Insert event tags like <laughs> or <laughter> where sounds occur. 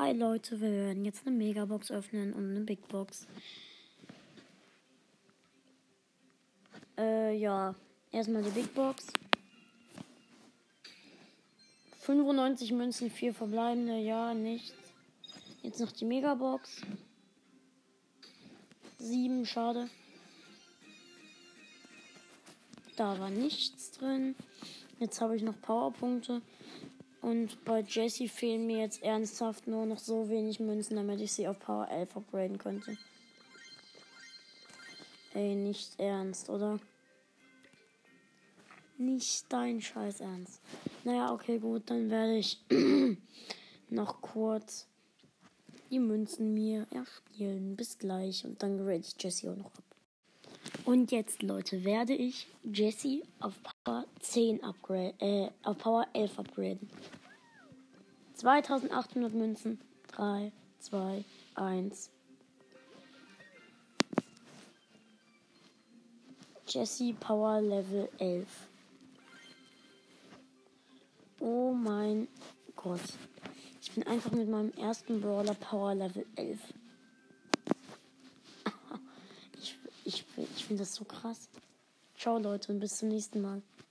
Hi Leute, wir werden jetzt eine Megabox öffnen und eine Big Box. Äh, ja. Erstmal die Big Box. 95 Münzen, 4 verbleibende, ja, nichts. Jetzt noch die Megabox. 7, schade. Da war nichts drin. Jetzt habe ich noch Powerpunkte. Und bei Jessie fehlen mir jetzt ernsthaft nur noch so wenig Münzen, damit ich sie auf Power 11 upgraden könnte. Ey, nicht ernst, oder? Nicht dein Scheiß Ernst. Naja, okay, gut, dann werde ich <clears throat> noch kurz die Münzen mir erspielen. Bis gleich. Und dann grade ich Jessie auch noch ab. Und jetzt, Leute, werde ich Jessie auf Power 10 upgrade, äh, auf Power 11 upgraden. 2800 Münzen. 3, 2, 1. Jessie Power Level 11. Oh mein Gott. Ich bin einfach mit meinem ersten Brawler Power Level 11. <laughs> Ich, ich, ich finde das so krass. Ciao Leute und bis zum nächsten Mal.